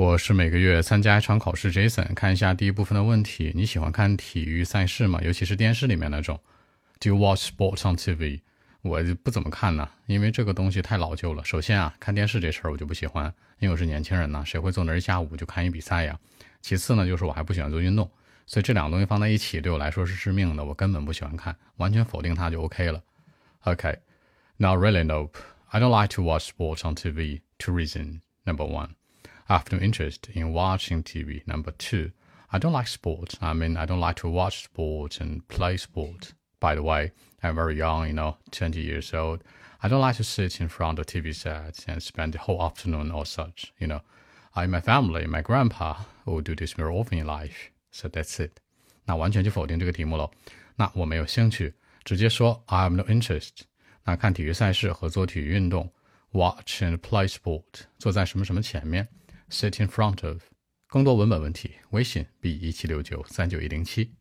我是每个月参加一场考试，Jason。看一下第一部分的问题：你喜欢看体育赛事吗？尤其是电视里面那种。Do you watch sports on TV？我不怎么看呢，因为这个东西太老旧了。首先啊，看电视这事儿我就不喜欢，因为我是年轻人呢，谁会坐那儿一下午就看一比赛呀？其次呢，就是我还不喜欢做运动，所以这两个东西放在一起对我来说是致命的，我根本不喜欢看，完全否定它就 OK 了。OK，now really nope. I don't like to watch sports on TV. Two reason Number one. I have no interest in watching TV. Number two, I don't like sports. I mean, I don't like to watch sports and play sports. By the way, I'm very young, you know, 20 years old. I don't like to sit in front of TV sets and spend the whole afternoon or such, you know. I, my family, my grandpa will do this very often in life. So that's it. 那完全就否定这个题目喽。那我没有兴趣，直接说 I have no interest。那看体育赛事和做体育运动，watch and play sport，坐在什么什么前面。 Sit in front of。更多文本问题，微信 b 一七六九三九一零七。